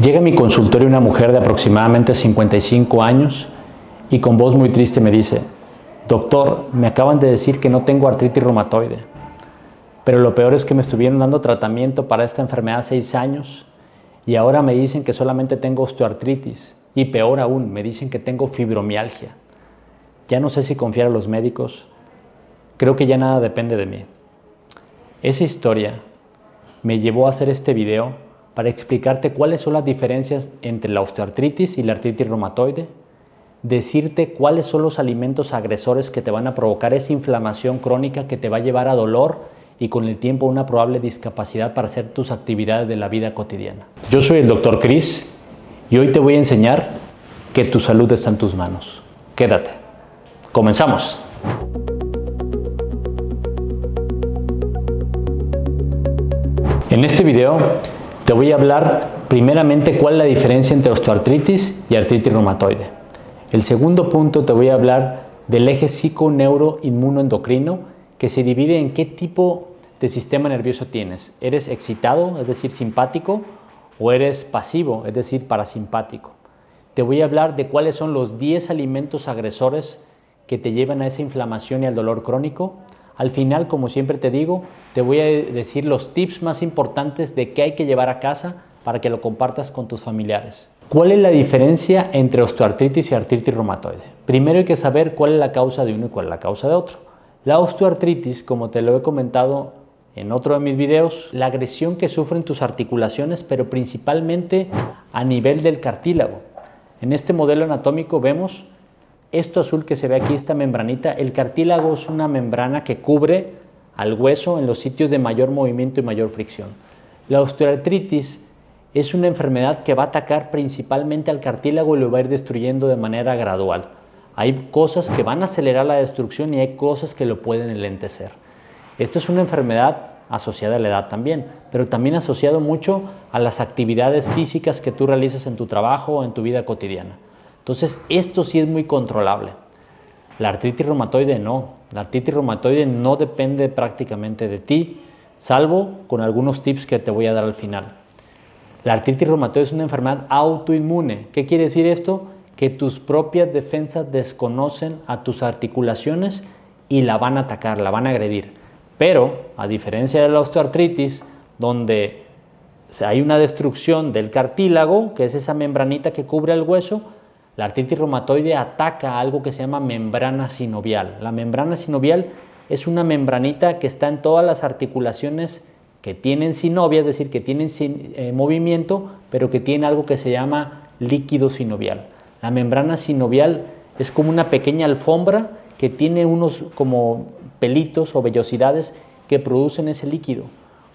Llega a mi consultorio una mujer de aproximadamente 55 años y con voz muy triste me dice, doctor, me acaban de decir que no tengo artritis reumatoide, pero lo peor es que me estuvieron dando tratamiento para esta enfermedad seis años y ahora me dicen que solamente tengo osteoartritis y peor aún, me dicen que tengo fibromialgia. Ya no sé si confiar a los médicos, creo que ya nada depende de mí. Esa historia me llevó a hacer este video para explicarte cuáles son las diferencias entre la osteoartritis y la artritis reumatoide, decirte cuáles son los alimentos agresores que te van a provocar esa inflamación crónica que te va a llevar a dolor y con el tiempo una probable discapacidad para hacer tus actividades de la vida cotidiana. Yo soy el doctor Chris y hoy te voy a enseñar que tu salud está en tus manos. Quédate. Comenzamos. En este video te voy a hablar primeramente cuál es la diferencia entre osteoartritis y artritis reumatoide. El segundo punto te voy a hablar del eje psico-neuro-inmunoendocrino que se divide en qué tipo de sistema nervioso tienes. ¿Eres excitado, es decir, simpático, o eres pasivo, es decir, parasimpático? Te voy a hablar de cuáles son los 10 alimentos agresores que te llevan a esa inflamación y al dolor crónico al final, como siempre te digo, te voy a decir los tips más importantes de qué hay que llevar a casa para que lo compartas con tus familiares. ¿Cuál es la diferencia entre osteoartritis y artritis reumatoide? Primero hay que saber cuál es la causa de uno y cuál es la causa de otro. La osteoartritis, como te lo he comentado en otro de mis videos, la agresión que sufren tus articulaciones, pero principalmente a nivel del cartílago. En este modelo anatómico vemos esto azul que se ve aquí, esta membranita, el cartílago es una membrana que cubre al hueso en los sitios de mayor movimiento y mayor fricción. La osteoartritis es una enfermedad que va a atacar principalmente al cartílago y lo va a ir destruyendo de manera gradual. Hay cosas que van a acelerar la destrucción y hay cosas que lo pueden enlentecer. Esta es una enfermedad asociada a la edad también, pero también asociado mucho a las actividades físicas que tú realizas en tu trabajo o en tu vida cotidiana. Entonces, esto sí es muy controlable. La artritis reumatoide no. La artritis reumatoide no depende prácticamente de ti, salvo con algunos tips que te voy a dar al final. La artritis reumatoide es una enfermedad autoinmune. ¿Qué quiere decir esto? Que tus propias defensas desconocen a tus articulaciones y la van a atacar, la van a agredir. Pero, a diferencia de la osteoartritis, donde hay una destrucción del cartílago, que es esa membranita que cubre el hueso, la artritis reumatoide ataca algo que se llama membrana sinovial. La membrana sinovial es una membranita que está en todas las articulaciones que tienen sinovia, es decir, que tienen eh, movimiento, pero que tiene algo que se llama líquido sinovial. La membrana sinovial es como una pequeña alfombra que tiene unos como pelitos o vellosidades que producen ese líquido.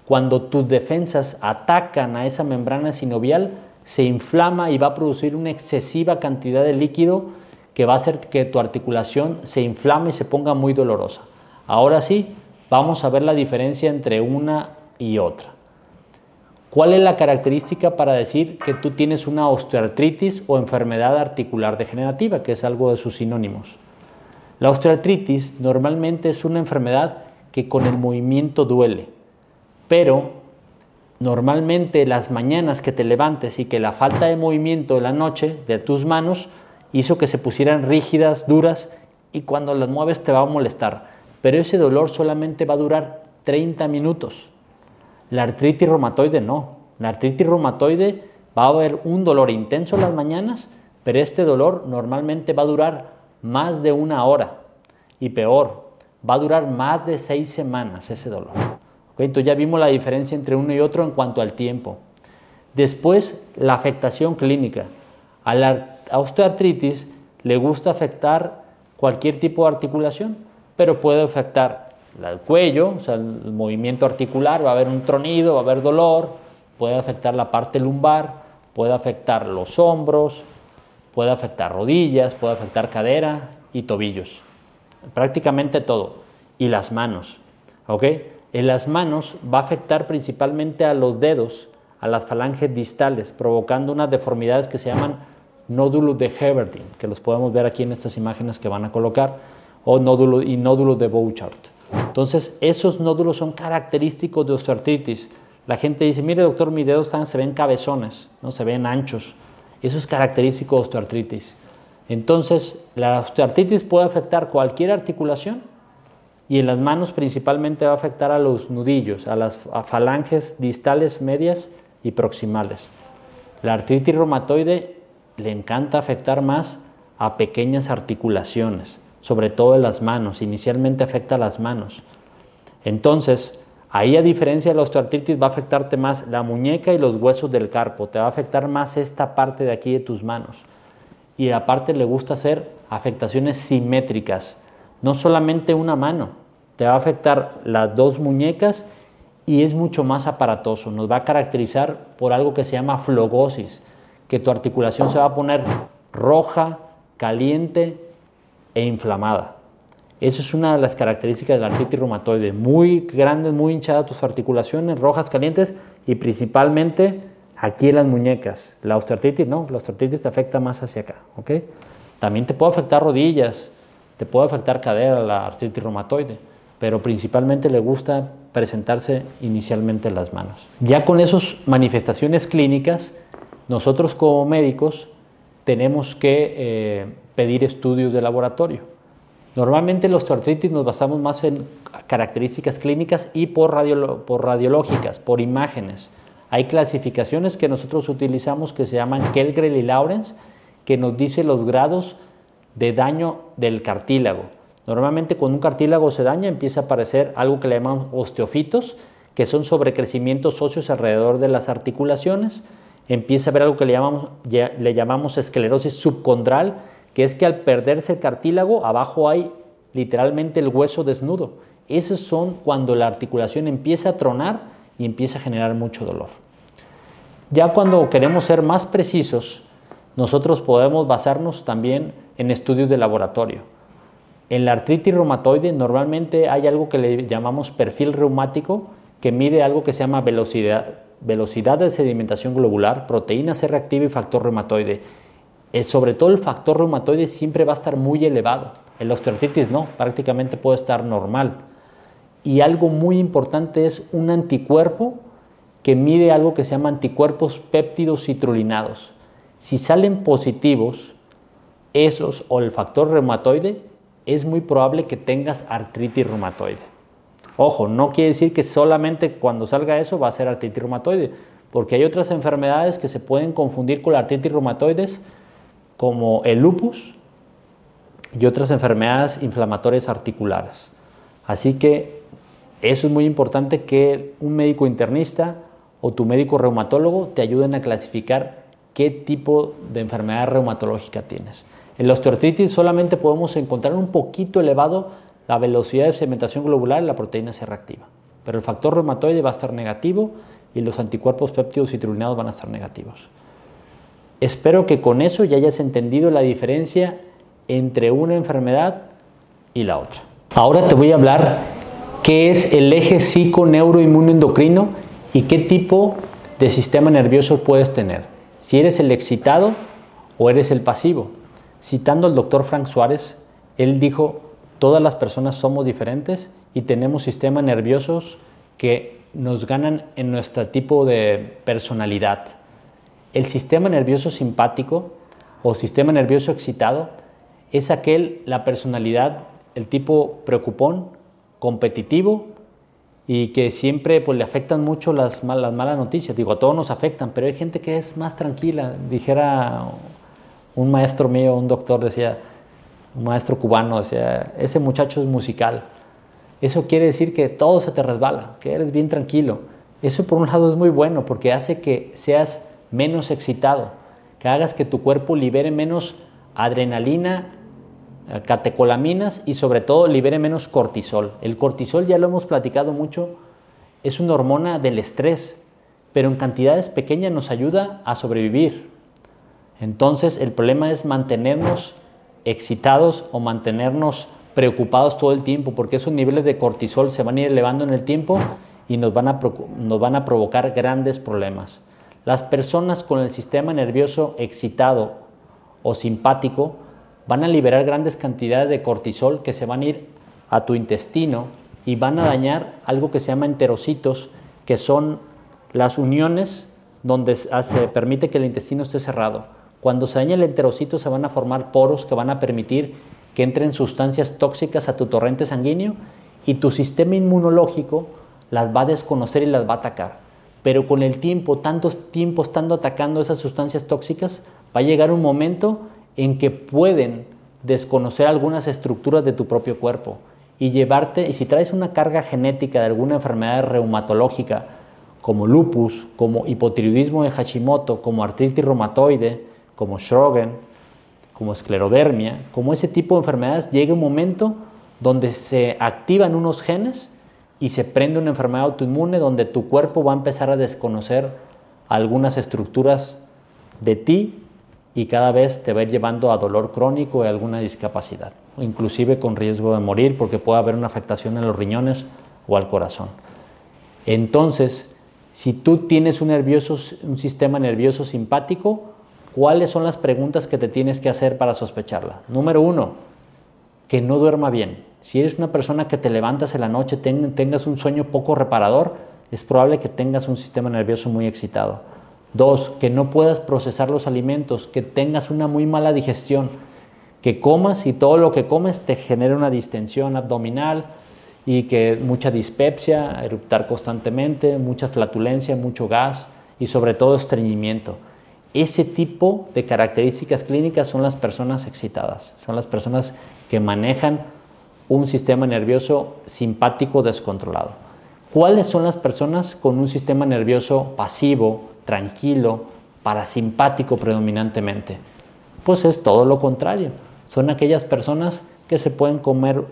Cuando tus defensas atacan a esa membrana sinovial, se inflama y va a producir una excesiva cantidad de líquido que va a hacer que tu articulación se inflame y se ponga muy dolorosa. Ahora sí, vamos a ver la diferencia entre una y otra. ¿Cuál es la característica para decir que tú tienes una osteoartritis o enfermedad articular degenerativa, que es algo de sus sinónimos? La osteoartritis normalmente es una enfermedad que con el movimiento duele, pero Normalmente las mañanas que te levantes y que la falta de movimiento de la noche de tus manos hizo que se pusieran rígidas, duras y cuando las mueves te va a molestar. Pero ese dolor solamente va a durar 30 minutos. La artritis reumatoide no. La artritis reumatoide va a haber un dolor intenso las mañanas, pero este dolor normalmente va a durar más de una hora. Y peor, va a durar más de seis semanas ese dolor. Entonces ya vimos la diferencia entre uno y otro en cuanto al tiempo. Después, la afectación clínica. A la osteoartritis le gusta afectar cualquier tipo de articulación, pero puede afectar el cuello, o sea, el movimiento articular, va a haber un tronido, va a haber dolor, puede afectar la parte lumbar, puede afectar los hombros, puede afectar rodillas, puede afectar cadera y tobillos. Prácticamente todo. Y las manos. ¿ok?, en las manos va a afectar principalmente a los dedos, a las falanges distales, provocando unas deformidades que se llaman nódulos de Heberdin, que los podemos ver aquí en estas imágenes que van a colocar, o nódulos y nódulos de Bouchard. Entonces, esos nódulos son característicos de osteoartritis. La gente dice, mire doctor, mis dedos están, se ven cabezones, no se ven anchos. Eso es característico de osteoartritis. Entonces, la osteoartritis puede afectar cualquier articulación y en las manos principalmente va a afectar a los nudillos, a las falanges distales, medias y proximales. La artritis reumatoide le encanta afectar más a pequeñas articulaciones, sobre todo en las manos. Inicialmente afecta a las manos. Entonces, ahí a diferencia de la osteoartritis va a afectarte más la muñeca y los huesos del carpo, te va a afectar más esta parte de aquí de tus manos. Y aparte le gusta hacer afectaciones simétricas, no solamente una mano, te va a afectar las dos muñecas y es mucho más aparatoso. Nos va a caracterizar por algo que se llama flogosis, que tu articulación se va a poner roja, caliente e inflamada. Eso es una de las características de la artritis reumatoide. Muy grandes, muy hinchadas tus articulaciones, rojas, calientes y principalmente aquí en las muñecas. La osteoartritis no, la osteoartritis te afecta más hacia acá. También te puede afectar rodillas, te puede afectar cadera, la artritis reumatoide, pero principalmente le gusta presentarse inicialmente en las manos. Ya con esas manifestaciones clínicas, nosotros como médicos tenemos que eh, pedir estudios de laboratorio. Normalmente los osteoartritis nos basamos más en características clínicas y por, por radiológicas, por imágenes. Hay clasificaciones que nosotros utilizamos que se llaman Kellgren y Lawrence, que nos dice los grados de daño del cartílago. Normalmente cuando un cartílago se daña empieza a aparecer algo que le llamamos osteofitos, que son sobrecrecimientos óseos alrededor de las articulaciones. Empieza a haber algo que le llamamos, le esclerosis subcondral, que es que al perderse el cartílago, abajo hay literalmente el hueso desnudo. Esos son cuando la articulación empieza a tronar y empieza a generar mucho dolor. Ya cuando queremos ser más precisos, nosotros podemos basarnos también en estudios de laboratorio. En la artritis reumatoide normalmente hay algo que le llamamos perfil reumático, que mide algo que se llama velocidad, velocidad de sedimentación globular, proteína C reactiva y factor reumatoide. Eh, sobre todo el factor reumatoide siempre va a estar muy elevado. En la osteoartritis no, prácticamente puede estar normal. Y algo muy importante es un anticuerpo que mide algo que se llama anticuerpos péptidos citrulinados. Si salen positivos esos o el factor reumatoide, es muy probable que tengas artritis reumatoide. Ojo, no quiere decir que solamente cuando salga eso va a ser artritis reumatoide, porque hay otras enfermedades que se pueden confundir con la artritis reumatoides, como el lupus y otras enfermedades inflamatorias articulares. Así que eso es muy importante que un médico internista o tu médico reumatólogo te ayuden a clasificar qué tipo de enfermedad reumatológica tienes. En la osteoartritis solamente podemos encontrar un poquito elevado la velocidad de sedimentación globular y la proteína C reactiva. Pero el factor reumatoide va a estar negativo y los anticuerpos péptidos citrulinados van a estar negativos. Espero que con eso ya hayas entendido la diferencia entre una enfermedad y la otra. Ahora te voy a hablar qué es el eje psico-neuro-inmuno-endocrino y qué tipo de sistema nervioso puedes tener. Si eres el excitado o eres el pasivo. Citando al doctor Frank Suárez, él dijo, todas las personas somos diferentes y tenemos sistemas nerviosos que nos ganan en nuestro tipo de personalidad. El sistema nervioso simpático o sistema nervioso excitado es aquel, la personalidad, el tipo preocupón, competitivo y que siempre pues, le afectan mucho las, las malas noticias. Digo, a todos nos afectan, pero hay gente que es más tranquila. Dijera un maestro mío, un doctor decía, un maestro cubano decía, ese muchacho es musical. Eso quiere decir que todo se te resbala, que eres bien tranquilo. Eso por un lado es muy bueno porque hace que seas menos excitado, que hagas que tu cuerpo libere menos adrenalina, eh, catecolaminas y sobre todo libere menos cortisol. El cortisol ya lo hemos platicado mucho, es una hormona del estrés, pero en cantidades pequeñas nos ayuda a sobrevivir, entonces el problema es mantenernos excitados o mantenernos preocupados todo el tiempo, porque esos niveles de cortisol se van a ir elevando en el tiempo y nos van a, nos van a provocar grandes problemas. Las personas con el sistema nervioso excitado o simpático van a liberar grandes cantidades de cortisol que se van a ir a tu intestino y van a dañar algo que se llama enterocitos, que son las uniones donde se permite que el intestino esté cerrado. Cuando se daña el enterocito se van a formar poros que van a permitir que entren sustancias tóxicas a tu torrente sanguíneo y tu sistema inmunológico las va a desconocer y las va a atacar. Pero con el tiempo, tantos tiempo estando atacando esas sustancias tóxicas, va a llegar un momento en que pueden desconocer algunas estructuras de tu propio cuerpo y llevarte, y si traes una carga genética de alguna enfermedad reumatológica, como lupus, como hipotiroidismo de Hashimoto, como artritis reumatoide, como Sjogren, como esclerodermia, como ese tipo de enfermedades, llega un momento donde se activan unos genes y se prende una enfermedad autoinmune donde tu cuerpo va a empezar a desconocer algunas estructuras de ti y cada vez te va a ir llevando a dolor crónico y alguna discapacidad, inclusive con riesgo de morir porque puede haber una afectación en los riñones o al corazón. Entonces, si tú tienes un, nervioso, un sistema nervioso simpático, ¿cuáles son las preguntas que te tienes que hacer para sospecharla? Número uno, que no duerma bien. Si eres una persona que te levantas en la noche, tengas un sueño poco reparador, es probable que tengas un sistema nervioso muy excitado. Dos, que no puedas procesar los alimentos, que tengas una muy mala digestión, que comas y todo lo que comes te genere una distensión abdominal y que mucha dispepsia, eruptar constantemente, mucha flatulencia, mucho gas y sobre todo estreñimiento. Ese tipo de características clínicas son las personas excitadas, son las personas que manejan un sistema nervioso simpático descontrolado. ¿Cuáles son las personas con un sistema nervioso pasivo, tranquilo, parasimpático predominantemente. Pues es todo lo contrario. Son aquellas personas que se pueden comer,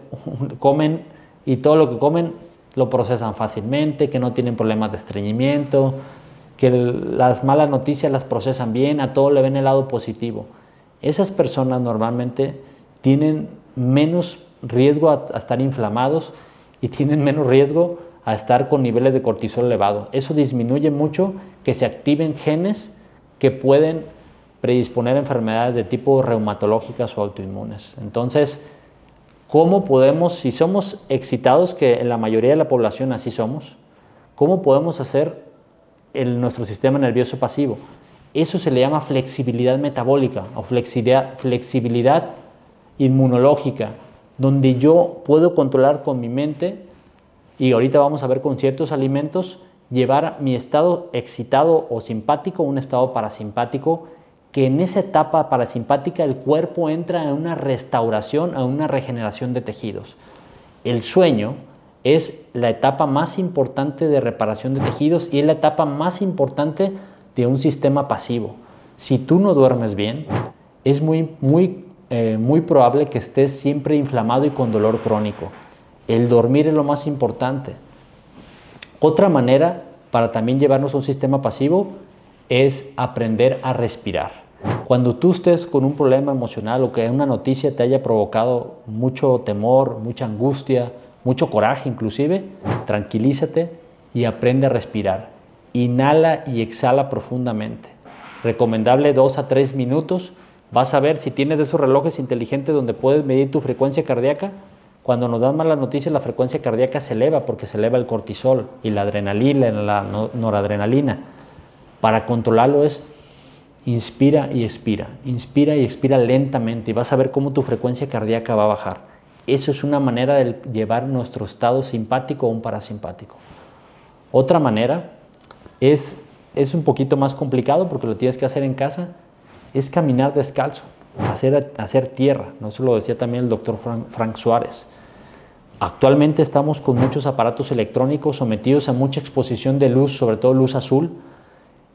comen y todo lo que comen lo procesan fácilmente, que no tienen problemas de estreñimiento, que las malas noticias las procesan bien, a todo le ven el lado positivo. Esas personas normalmente tienen menos riesgo a, a estar inflamados y tienen menos riesgo a estar con niveles de cortisol elevado. Eso disminuye mucho que se activen genes que pueden predisponer enfermedades de tipo reumatológicas o autoinmunes. Entonces, ¿cómo podemos, si somos excitados, que en la mayoría de la población así somos, cómo podemos hacer el, nuestro sistema nervioso pasivo? Eso se le llama flexibilidad metabólica o flexibilidad, flexibilidad inmunológica, donde yo puedo controlar con mi mente y ahorita vamos a ver con ciertos alimentos llevar mi estado excitado o simpático a un estado parasimpático, que en esa etapa parasimpática el cuerpo entra en una restauración, a una regeneración de tejidos. El sueño es la etapa más importante de reparación de tejidos y es la etapa más importante de un sistema pasivo. Si tú no duermes bien, es muy, muy, eh, muy probable que estés siempre inflamado y con dolor crónico. El dormir es lo más importante. Otra manera para también llevarnos a un sistema pasivo es aprender a respirar. Cuando tú estés con un problema emocional o que una noticia te haya provocado mucho temor, mucha angustia, mucho coraje inclusive, tranquilízate y aprende a respirar. Inhala y exhala profundamente. Recomendable dos a tres minutos. Vas a ver si tienes de esos relojes inteligentes donde puedes medir tu frecuencia cardíaca, cuando nos dan malas noticias, la frecuencia cardíaca se eleva porque se eleva el cortisol y la adrenalina, la noradrenalina. Para controlarlo es inspira y expira, inspira y expira lentamente y vas a ver cómo tu frecuencia cardíaca va a bajar. Eso es una manera de llevar nuestro estado simpático a un parasimpático. Otra manera es, es un poquito más complicado porque lo tienes que hacer en casa, es caminar descalzo, hacer, hacer tierra. ¿no? Eso lo decía también el doctor Frank Suárez. Actualmente estamos con muchos aparatos electrónicos sometidos a mucha exposición de luz, sobre todo luz azul,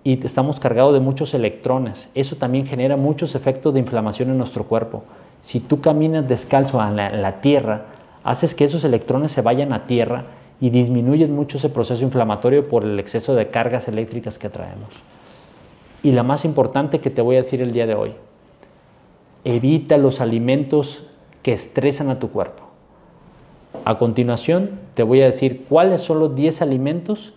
y estamos cargados de muchos electrones. Eso también genera muchos efectos de inflamación en nuestro cuerpo. Si tú caminas descalzo en la, tierra, haces que esos electrones se vayan a tierra y disminuyes mucho ese proceso inflamatorio por el exceso de cargas eléctricas que traemos. Y la más importante que te voy a decir el día de hoy, evita los alimentos que estresan a tu cuerpo. A continuación, te voy a decir cuáles son los 10 alimentos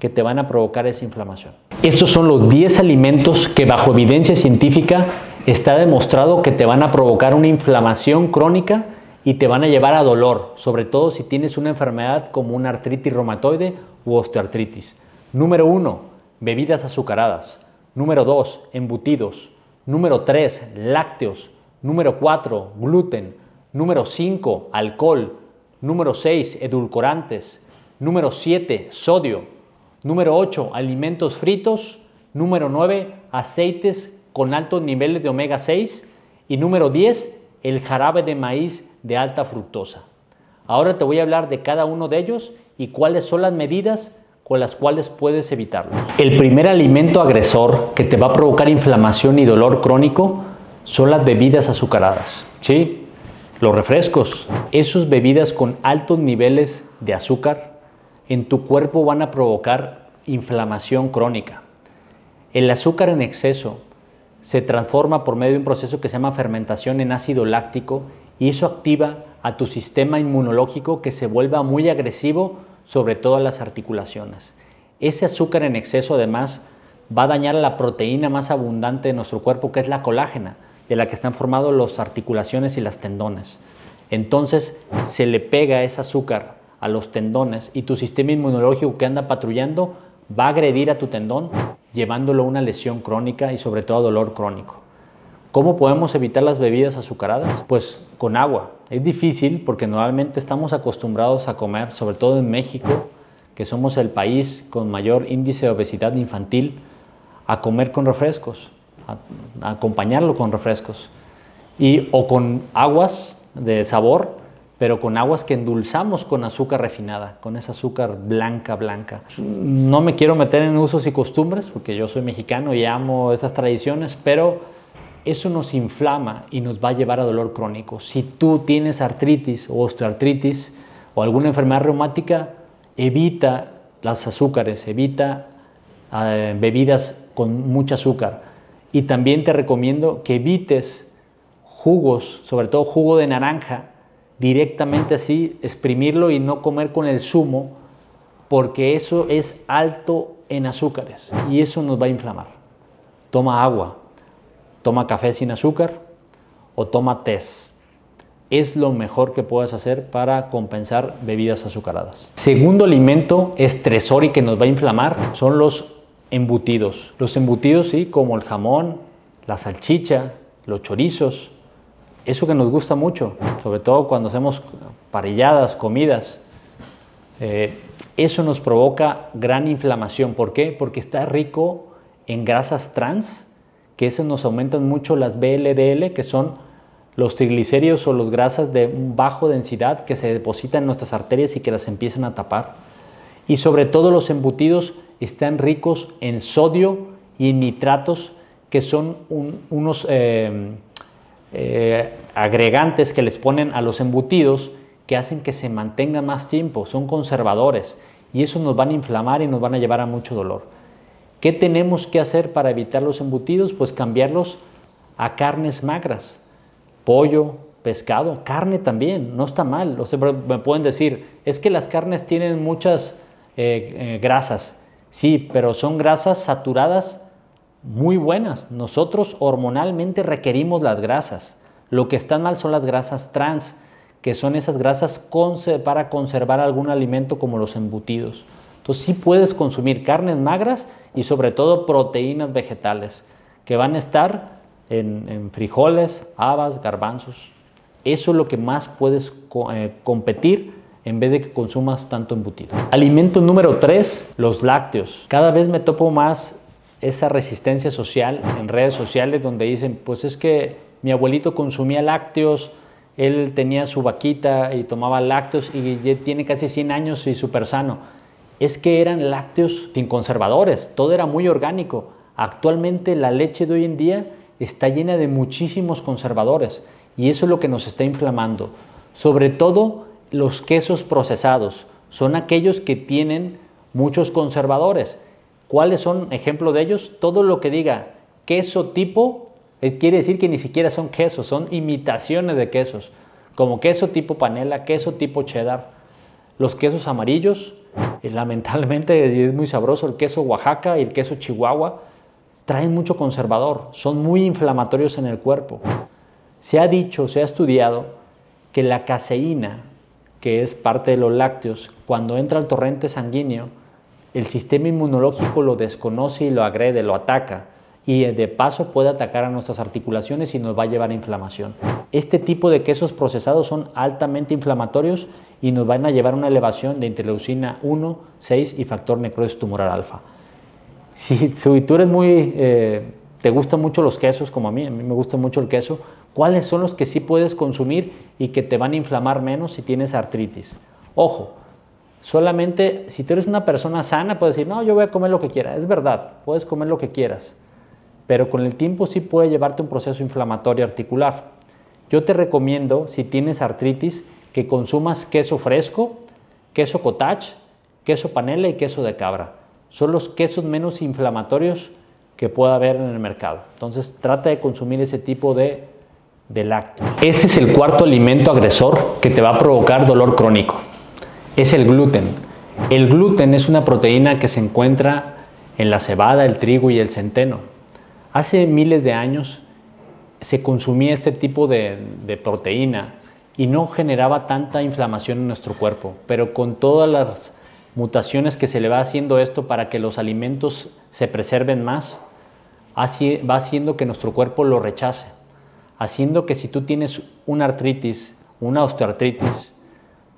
que te van a provocar esa inflamación. Estos son los 10 alimentos que bajo evidencia científica está demostrado que te van a provocar una inflamación crónica y te van a llevar a dolor, sobre todo si tienes una enfermedad como una artritis reumatoide u osteoartritis. Número 1, bebidas azucaradas. Número 2, embutidos. Número 3, lácteos. Número 4, gluten. Número 5, alcohol. Número 6, edulcorantes. Número 7, sodio. Número 8, alimentos fritos. Número 9, aceites con altos niveles de omega 6. Y número 10, el jarabe de maíz de alta fructosa. Ahora te voy a hablar de cada uno de ellos y cuáles son las medidas con las cuales puedes evitarlos. El primer alimento agresor que te va a provocar inflamación y dolor crónico son las bebidas azucaradas. ¿sí? Los refrescos, esas bebidas con altos niveles de azúcar en tu cuerpo van a provocar inflamación crónica. El azúcar en exceso se transforma por medio de un proceso que se llama fermentación en ácido láctico y eso activa a tu sistema inmunológico que se vuelva muy agresivo sobre todas las articulaciones. Ese azúcar en exceso además va a dañar a la proteína más abundante de nuestro cuerpo que es la colágena de la que están formados las articulaciones y las tendones. Entonces se le pega ese azúcar a los tendones y tu sistema inmunológico que anda patrullando va a agredir a tu tendón llevándolo a una lesión crónica y sobre todo dolor crónico. ¿Cómo podemos evitar las bebidas azucaradas? Pues con agua. Es difícil porque normalmente estamos acostumbrados a comer, sobre todo en México, que somos el país con mayor índice de obesidad infantil, a comer con refrescos acompañarlo con refrescos. Y, o con aguas de sabor, pero con aguas que endulzamos con azúcar refinada, con esa azúcar blanca, blanca. No me quiero meter en usos y costumbres, porque yo soy mexicano y amo esas tradiciones, pero eso nos inflama y nos va a llevar a dolor crónico. Si tú tienes artritis o osteoartritis o alguna enfermedad reumática, evita las azúcares, evita eh, bebidas con mucho azúcar y también te recomiendo que evites jugos, sobre todo jugo de naranja, directamente así, exprimirlo y no comer con el zumo, porque eso es alto en azúcares y eso nos va a inflamar. Toma agua, toma café sin azúcar o toma té. Es lo mejor que puedes hacer para compensar bebidas azucaradas. Segundo alimento estresor y que nos va a inflamar son los embutidos. Los embutidos, sí, como el jamón, la salchicha, los chorizos, eso que nos gusta mucho, sobre todo cuando hacemos parilladas, comidas, eh, eso nos provoca gran inflamación. ¿Por qué? Porque está rico en grasas trans, que eso nos aumentan mucho las BLDL, que son los triglicéridos o las grasas de bajo densidad que se depositan en nuestras arterias y que las empiezan a tapar. Y sobre todo los embutidos están ricos en sodio y en nitratos, que son unos eh, eh, agregantes que les ponen a los embutidos que hacen que se mantengan más tiempo, son conservadores y eso nos van a inflamar y nos van a llevar a mucho dolor. ¿Qué tenemos que hacer para evitar los embutidos? Pues cambiarlos a carnes magras, pollo, pescado, carne también, no está mal. O me pueden decir, es que las carnes tienen muchas eh, grasas. Sí, pero son grasas saturadas muy buenas. Nosotros hormonalmente requerimos las grasas. Lo que están mal son las grasas trans, que son esas grasas para conservar algún alimento como los embutidos. Entonces sí puedes consumir carnes magras y sobre todo proteínas vegetales, que van a estar en, frijoles, habas, garbanzos. Eso es lo que más puedes eh, competir en vez de que consumas tanto embutido. Alimento número 3, los lácteos. Cada vez me topo más esa resistencia social en redes sociales donde dicen, pues es que mi abuelito consumía lácteos, él tenía su vaquita y tomaba lácteos y tiene casi 100 años y súper sano. Es que eran lácteos sin conservadores, todo era muy orgánico. Actualmente la leche de hoy en día está llena de muchísimos conservadores y eso es lo que nos está inflamando. Sobre todo los quesos procesados son aquellos que tienen muchos conservadores. ¿Cuáles son ejemplo de ellos? Todo lo que diga queso tipo eh, quiere decir que ni siquiera son quesos, son imitaciones de quesos, como queso tipo panela, queso tipo cheddar. Los quesos amarillos, eh, lamentablemente es muy sabroso, el queso Oaxaca y el queso Chihuahua, traen mucho conservador, son muy inflamatorios en el cuerpo. Se ha dicho, se ha estudiado que la caseína, que es parte de los lácteos, cuando entra al torrente sanguíneo, el sistema inmunológico lo desconoce y lo agrede, lo ataca y de paso puede atacar a nuestras articulaciones y nos va a llevar a inflamación. Este tipo de quesos procesados son altamente inflamatorios y nos van a llevar a una elevación de interleucina 1, 6 y factor necrosis tumoral alfa. Si, tú eres muy, eh, te gustan mucho los quesos, como a mí, a mí me gusta mucho el queso, ¿cuáles son los que sí puedes consumir y que te van a inflamar menos si tienes artritis? Ojo, solamente si tú eres una persona sana puedes decir, no, yo voy a comer lo que quiera. Es verdad, puedes comer lo que quieras, pero con el tiempo sí puede llevarte un proceso inflamatorio articular. Yo te recomiendo, si tienes artritis, que consumas queso fresco, queso cottage, queso panela y queso de cabra. Son los quesos menos inflamatorios que pueda haber en el mercado. Entonces trata de consumir ese tipo de, de lácteos. Ese es el cuarto alimento agresor que te va a provocar dolor crónico. Es el gluten. El gluten es una proteína que se encuentra en la cebada, el trigo y el centeno. Hace miles de años se consumía este tipo de, proteína y no generaba tanta inflamación en nuestro cuerpo, pero con todas las mutaciones que se le va haciendo esto para que los alimentos se preserven más, va haciendo que nuestro cuerpo lo rechace, haciendo que si tú tienes una artritis, una osteoartritis,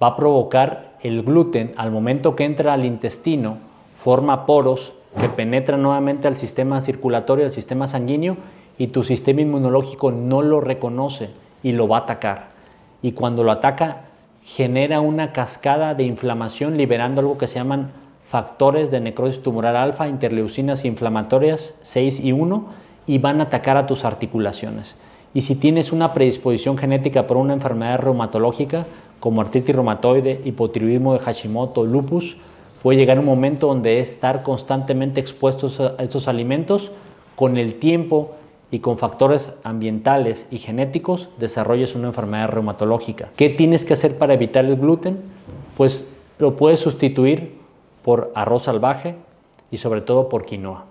va a provocar el gluten al momento que entra al intestino, forma poros que penetran nuevamente al sistema circulatorio, al sistema sanguíneo, y tu sistema inmunológico no lo reconoce y lo va a atacar y cuando lo ataca genera una cascada de inflamación liberando algo que se llaman factores de necrosis tumoral alfa, interleucinas inflamatorias 6 y 1 y van a atacar a tus articulaciones. Y si tienes una predisposición genética por una enfermedad reumatológica como artritis reumatoide, hipotiroidismo de Hashimoto, lupus, puede llegar un momento donde estar constantemente expuestos a estos alimentos con el tiempo y con factores ambientales y genéticos desarrolles una enfermedad reumatológica. ¿Qué tienes que hacer para evitar el gluten? Pues lo puedes sustituir por arroz salvaje y sobre todo por quinoa.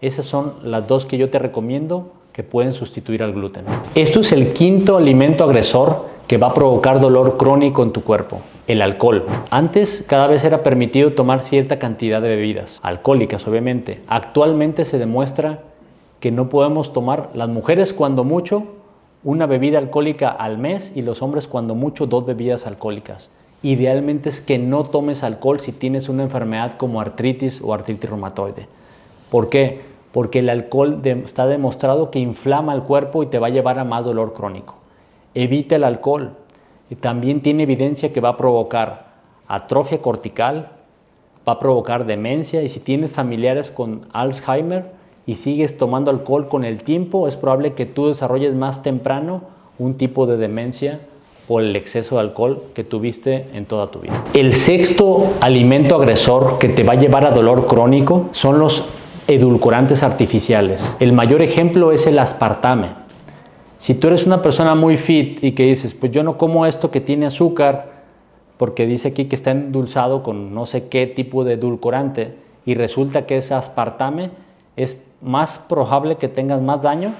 Esas son las dos que yo te recomiendo que pueden sustituir al gluten. Esto es el quinto alimento agresor que va a provocar dolor crónico en tu cuerpo, el alcohol. Antes cada vez era permitido tomar cierta cantidad de bebidas, alcohólicas obviamente. Actualmente se demuestra que no podemos tomar las mujeres cuando mucho una bebida alcohólica al mes y los hombres cuando mucho dos bebidas alcohólicas. Idealmente es que no tomes alcohol si tienes una enfermedad como artritis o artritis reumatoide. ¿Por qué? Porque el alcohol está demostrado que inflama el cuerpo y te va a llevar a más dolor crónico. Evita el alcohol. Y también tiene evidencia que va a provocar atrofia cortical, va a provocar demencia y si tienes familiares con Alzheimer, y sigues tomando alcohol con el tiempo, es probable que tú desarrolles más temprano un tipo de demencia por el exceso de alcohol que tuviste en toda tu vida. El sexto alimento agresor que te va a llevar a dolor crónico son los edulcorantes artificiales. El mayor ejemplo es el aspartame. Si tú eres una persona muy fit y que dices, pues yo no como esto que tiene azúcar, porque dice aquí que está endulzado con no sé qué tipo de edulcorante, y resulta que es aspartame, es más probable que tengas más daño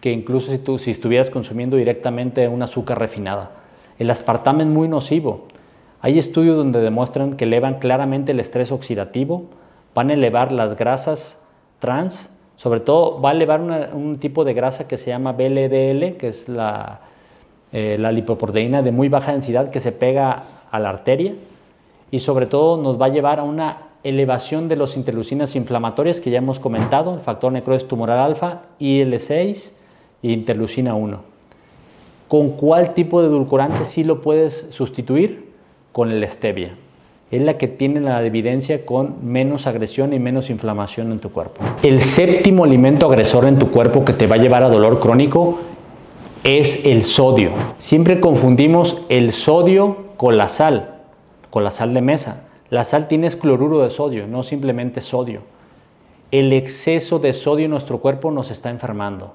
que incluso si, tú, si estuvieras consumiendo directamente un azúcar refinada. El aspartame es muy nocivo. Hay estudios donde demuestran que elevan claramente el estrés oxidativo, van a elevar las grasas trans, sobre todo va a elevar un tipo de grasa que se llama BLDL, que es la, eh, la lipoproteína de muy baja densidad que se pega a la arteria, y sobre todo nos va a llevar a una elevación de los interleucinas inflamatorias que ya hemos comentado, el factor necrosis tumoral alfa, IL6 e interleucina 1. ¿Con cuál tipo de edulcorante sí lo puedes sustituir? Con el stevia. Es la que tiene la evidencia con menos agresión y menos inflamación en tu cuerpo. El séptimo alimento agresor en tu cuerpo que te va a llevar a dolor crónico es el sodio. Siempre confundimos el sodio con la sal, con la sal de mesa. La sal tiene cloruro de sodio, no simplemente sodio. El exceso de sodio en nuestro cuerpo nos está enfermando.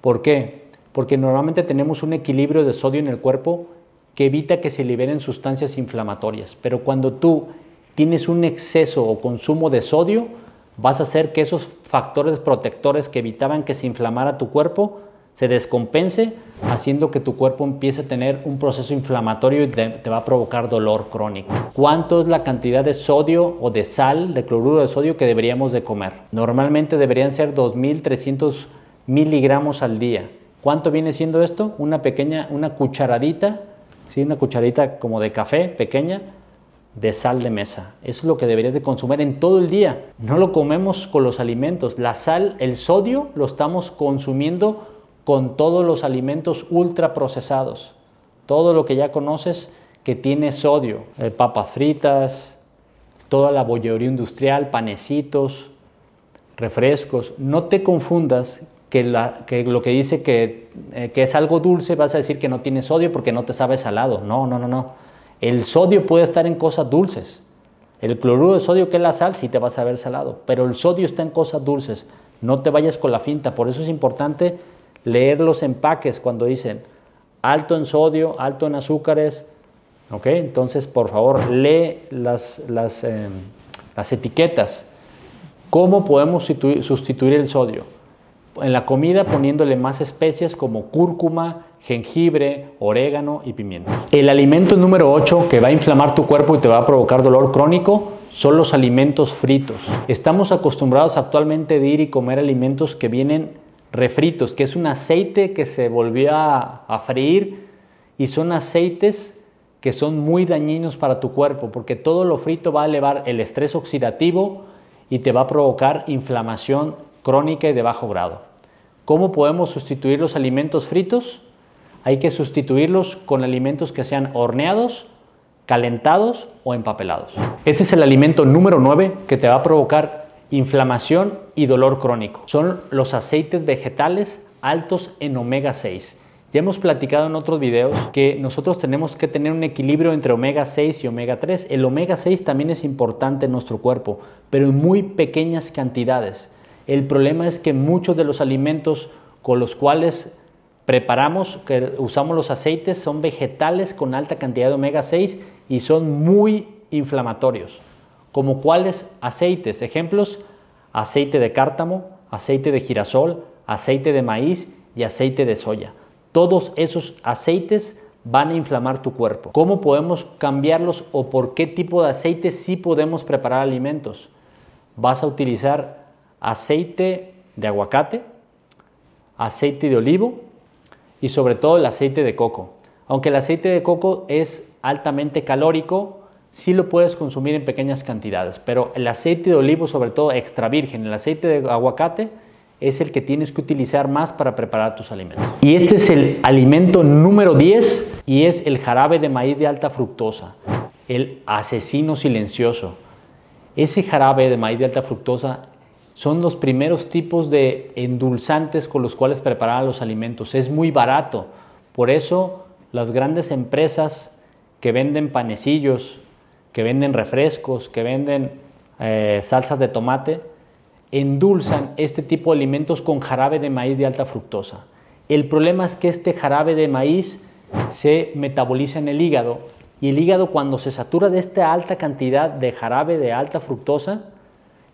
¿Por qué? Porque normalmente tenemos un equilibrio de sodio en el cuerpo que evita que se liberen sustancias inflamatorias. Pero cuando tú tienes un exceso o consumo de sodio, vas a hacer que esos factores protectores que evitaban que se inflamara tu cuerpo se descompense, haciendo que tu cuerpo empiece a tener un proceso inflamatorio y te, va a provocar dolor crónico. ¿Cuánto es la cantidad de sodio o de sal, de cloruro de sodio que deberíamos de comer? Normalmente deberían ser 2.300 miligramos al día. ¿Cuánto viene siendo esto? Una pequeña, una cucharadita, ¿sí? una cucharadita como de café pequeña, de sal de mesa. Es lo que deberías de consumir en todo el día. No lo comemos con los alimentos. La sal, el sodio, lo estamos consumiendo con todos los alimentos ultraprocesados. Todo lo que ya conoces que tiene sodio. Eh, papas fritas, toda la bollería industrial, panecitos, refrescos. No te confundas que, lo que dice que, eh, que es algo dulce vas a decir que no tiene sodio porque no te sabe salado. No, no, no, no. El sodio puede estar en cosas dulces. El cloruro de sodio, que es la sal, sí te vas a ver salado, pero el sodio está en cosas dulces. No te vayas con la finta. Por eso es importante leer los empaques cuando dicen alto en sodio, alto en azúcares. ¿Ok? Entonces, por favor, lee las, las, em, las etiquetas. ¿Cómo podemos sustituir el sodio? En la comida poniéndole más especias como cúrcuma, jengibre, orégano y pimiento. El alimento número 8 que va a inflamar tu cuerpo y te va a provocar dolor crónico son los alimentos fritos. Estamos acostumbrados actualmente de ir y comer alimentos que vienen refritos, que es un aceite que se volvió a, a freír y son aceites que son muy dañinos para tu cuerpo porque todo lo frito va a elevar el estrés oxidativo y te va a provocar inflamación crónica y de bajo grado. ¿Cómo podemos sustituir los alimentos fritos? hay que sustituirlos con alimentos que sean horneados, calentados o empapelados. Este es el alimento número 9 que te va a provocar inflamación y dolor crónico. Son los aceites vegetales altos en omega 6. Ya hemos platicado en otros videos que nosotros tenemos que tener un equilibrio entre omega 6 y omega 3. El omega 6 también es importante en nuestro cuerpo, pero en muy pequeñas cantidades. El problema es que muchos de los alimentos con los cuales preparamos, que usamos los aceites, son vegetales con alta cantidad de omega 6 y son muy inflamatorios. Como cuáles aceites, ejemplos, aceite de cártamo, aceite de girasol, aceite de maíz y aceite de soya. Todos esos aceites van a inflamar tu cuerpo. ¿Cómo podemos cambiarlos o por qué tipo de aceite sí podemos preparar alimentos? Vas a utilizar aceite de aguacate, aceite de olivo, y sobre todo el aceite de coco. Aunque el aceite de coco es altamente calórico, sí lo puedes consumir en pequeñas cantidades, pero el aceite de olivo, sobre todo extra virgen, el aceite de aguacate, es el que tienes que utilizar más para preparar tus alimentos. Y este es el alimento número 10 y es el jarabe de maíz de alta fructosa, el asesino silencioso. Ese jarabe de maíz de alta fructosa son los primeros tipos de endulzantes con los cuales preparar los alimentos. Es muy barato. Por eso las grandes empresas que venden panecillos, que venden refrescos, que venden eh, salsas de tomate, endulzan este tipo de alimentos con jarabe de maíz de alta fructosa. El problema es que este jarabe de maíz se metaboliza en el hígado y el hígado cuando se satura de esta alta cantidad de jarabe de alta fructosa,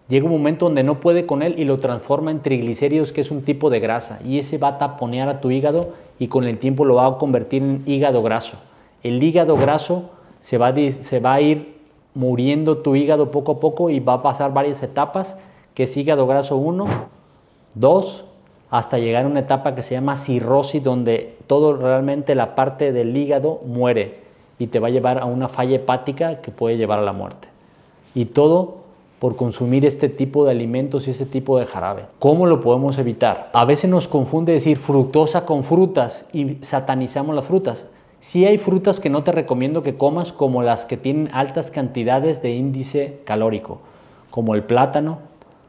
llega un momento donde no puede con él y lo transforma en triglicéridos, que es un tipo de grasa, y ese va a taponear a tu hígado y con el tiempo lo va a convertir en hígado graso. El hígado graso se va, a, se va a ir muriendo tu hígado poco a poco y va a pasar varias etapas, que es hígado graso 1, 2, hasta llegar a una etapa que se llama cirrosis, donde todo realmente la parte del hígado muere y te va a llevar a una falla hepática que puede llevar a la muerte. Y todo por consumir este tipo de alimentos y este tipo de jarabe. ¿Cómo lo podemos evitar? A veces nos confunde decir fructosa con frutas y satanizamos las frutas. Sí hay frutas que no te recomiendo que comas como las que tienen altas cantidades de índice calórico, como el plátano,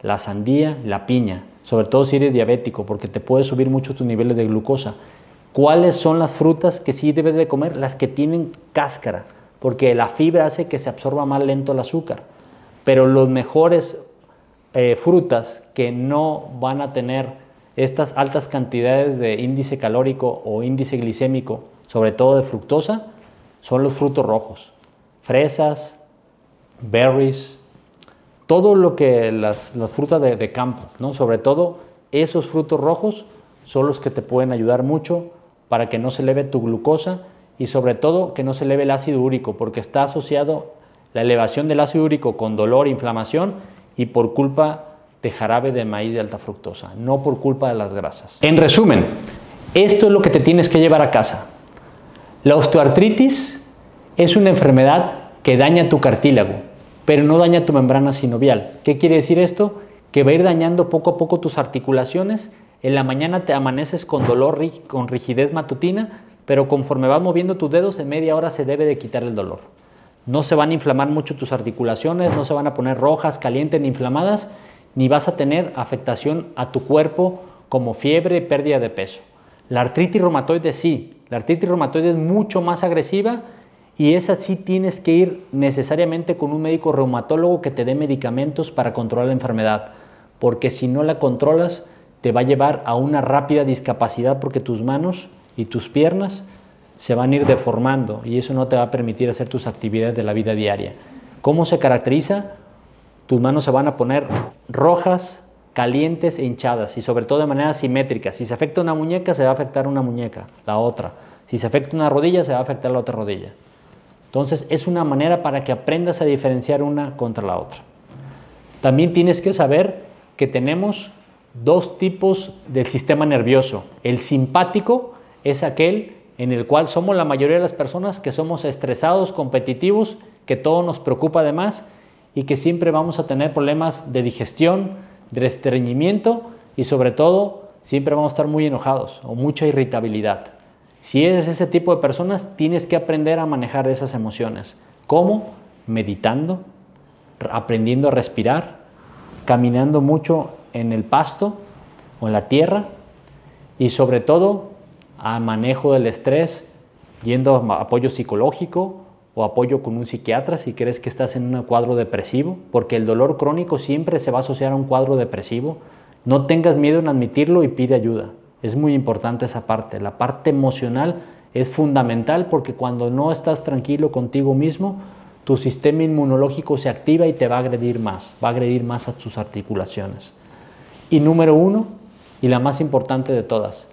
la sandía, la piña, sobre todo si eres diabético, porque te puede subir mucho tus niveles de glucosa. ¿Cuáles son las frutas que sí debes de comer? Las que tienen cáscara, porque la fibra hace que se absorba más lento el azúcar pero los mejores eh, frutas que no van a tener estas altas cantidades de índice calórico o índice glicémico, sobre todo de fructosa, son los frutos rojos. Fresas, berries, todo lo que las, frutas de, de, campo, ¿no? sobre todo esos frutos rojos son los que te pueden ayudar mucho para que no se eleve tu glucosa y sobre todo que no se eleve el ácido úrico, porque está asociado la elevación del ácido úrico con dolor, inflamación y por culpa de jarabe de maíz de alta fructosa, no por culpa de las grasas. En resumen, esto es lo que te tienes que llevar a casa. La osteoartritis es una enfermedad que daña tu cartílago, pero no daña tu membrana sinovial. ¿Qué quiere decir esto? Que va a ir dañando poco a poco tus articulaciones. En la mañana te amaneces con dolor, con rigidez matutina, pero conforme vas moviendo tus dedos, en media hora se debe de quitar el dolor. No se van a inflamar mucho tus articulaciones, no se van a poner rojas, calientes ni inflamadas, ni vas a tener afectación a tu cuerpo como fiebre y pérdida de peso. La artritis reumatoide sí, la artritis reumatoide es mucho más agresiva y esa sí tienes que ir necesariamente con un médico reumatólogo que te dé medicamentos para controlar la enfermedad, porque si no la controlas te va a llevar a una rápida discapacidad porque tus manos y tus piernas se van a ir deformando y eso no te va a permitir hacer tus actividades de la vida diaria. ¿Cómo se caracteriza? Tus manos se van a poner rojas, calientes e hinchadas y sobre todo de manera simétrica. Si se afecta una muñeca, se va a afectar una muñeca, la otra. Si se afecta una rodilla, se va a afectar la otra rodilla. Entonces es una manera para que aprendas a diferenciar una contra la otra. También tienes que saber que tenemos dos tipos del sistema nervioso. El simpático, es aquel en el cual somos la mayoría de las personas que somos estresados, competitivos, que todo nos preocupa además y que siempre vamos a tener problemas de digestión, de estreñimiento y sobre todo siempre vamos a estar muy enojados o mucha irritabilidad. Si eres ese tipo de personas, tienes que aprender a manejar esas emociones. ¿Cómo? Meditando, aprendiendo a respirar, caminando mucho en el pasto o en la tierra y sobre todo a manejo del estrés, yendo a apoyo psicológico o apoyo con un psiquiatra si crees que estás en un cuadro depresivo, porque el dolor crónico siempre se va a asociar a un cuadro depresivo. No tengas miedo en admitirlo y pide ayuda. Es muy importante esa parte. La parte emocional es fundamental porque cuando no estás tranquilo contigo mismo, tu sistema inmunológico se activa y te va a agredir más, va a agredir más a tus articulaciones. Y número uno, y la más importante de todas,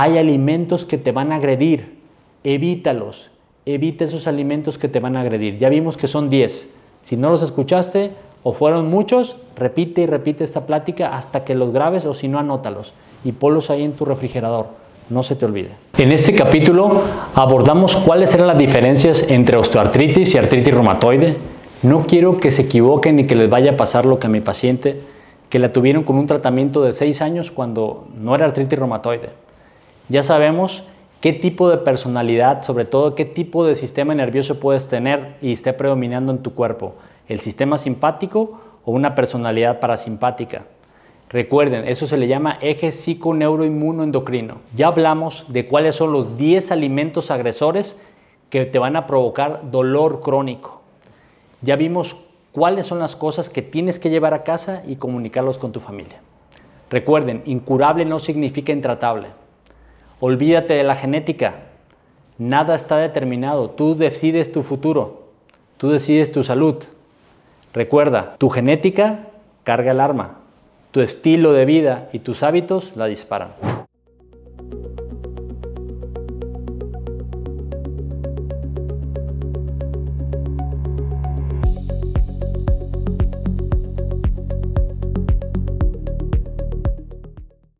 hay alimentos que te van a agredir, evítalos, evita esos alimentos que te van a agredir. Ya vimos que son 10. Si no los escuchaste o fueron muchos, repite y repite esta plática hasta que los grabes o si no, anótalos y ponlos ahí en tu refrigerador. No se te olvide. En este capítulo abordamos cuáles eran las diferencias entre osteoartritis y artritis reumatoide. No quiero que se equivoquen ni que les vaya a pasar lo que a mi paciente, que la tuvieron con un tratamiento de 6 años cuando no era artritis reumatoide. Ya sabemos qué tipo de personalidad, sobre todo qué tipo de sistema nervioso puedes tener y esté predominando en tu cuerpo, el sistema simpático o una personalidad parasimpática. Recuerden, eso se le llama eje psiconeuroinmunoendocrino. Ya hablamos de cuáles son los 10 alimentos agresores que te van a provocar dolor crónico. Ya vimos cuáles son las cosas que tienes que llevar a casa y comunicarlos con tu familia. Recuerden, incurable no significa intratable. Olvídate de la genética. Nada está determinado. Tú decides tu futuro. Tú decides tu salud. Recuerda, tu genética carga el arma. Tu estilo de vida y tus hábitos la disparan.